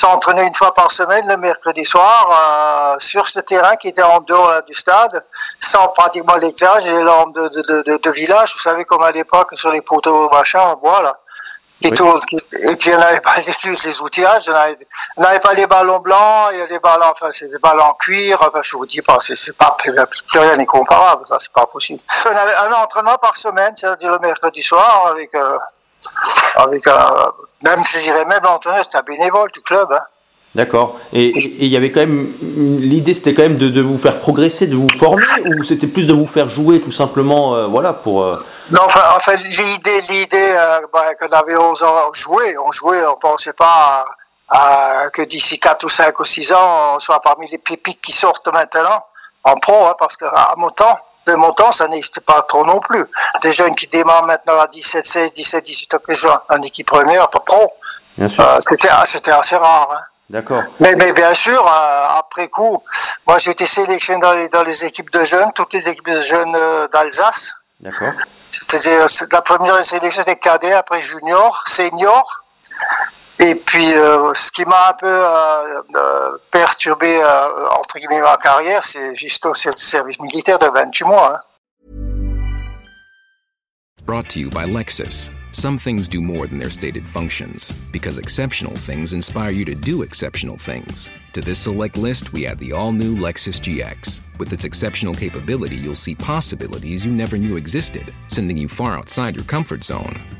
S'entraîner une fois par semaine le mercredi soir euh, sur ce terrain qui était en dehors là, du stade, sans pratiquement l'éclairage et les lampes de, de, de, de, village. Vous savez, comme à l'époque, sur les poteaux machin, en bois là. Qui Oui. tournent, qui- et puis on n'avait pas les, les outillages, on n'avait pas les ballons blancs, il y a les ballons, enfin c'est des ballons en cuir, enfin je vous dis pas, c'est pas, plus rien n'est comparable, ça c'est pas possible. On avait un entraînement par semaine, c'est-à-dire le mercredi soir, avec, euh, avec un, même je dirais même l'entraîneur, c'était un bénévole du club, hein. D'accord. Et il y avait quand même l'idée, c'était quand même de, de vous faire progresser, de vous former, ou c'était plus de vous faire jouer tout simplement, euh, voilà, pour. euh, Non, enfin, l'idée, l'idée euh, bah, qu'on avait 11 ans, on jouait, on jouait, on pensait pas à, à que d'ici 4 ou 5 ou 6 ans, on soit parmi les pépites qui sortent maintenant en pro, hein, parce que à mon temps, de mon temps, ça n'existait pas trop non plus. Des jeunes qui démarrent maintenant à 17, 16, 17, 18 ans que en équipe première, pas pro, Bien sûr. euh, c'était, c'était assez rare. Hein. D'accord. Mais, mais bien sûr, euh, après coup, moi j'ai été sélectionné dans les, dans les équipes de jeunes, toutes les équipes de jeunes euh, d'Alsace. D'accord. C'est-à-dire, c'est- la première sélection était cadet, après junior, senior. Puis, euh, ce qui m'a un peu euh, euh, perturbé, euh, entre guillemets, ma carrière, c'est service militaire de 28 mois. hein. Brought to you by Lexus. Some things do more than their stated functions, because exceptional things inspire you to do exceptional things. To this select list, we add the all new Lexus GX. With its exceptional capability, you'll see possibilities you never knew existed, sending you far outside your comfort zone.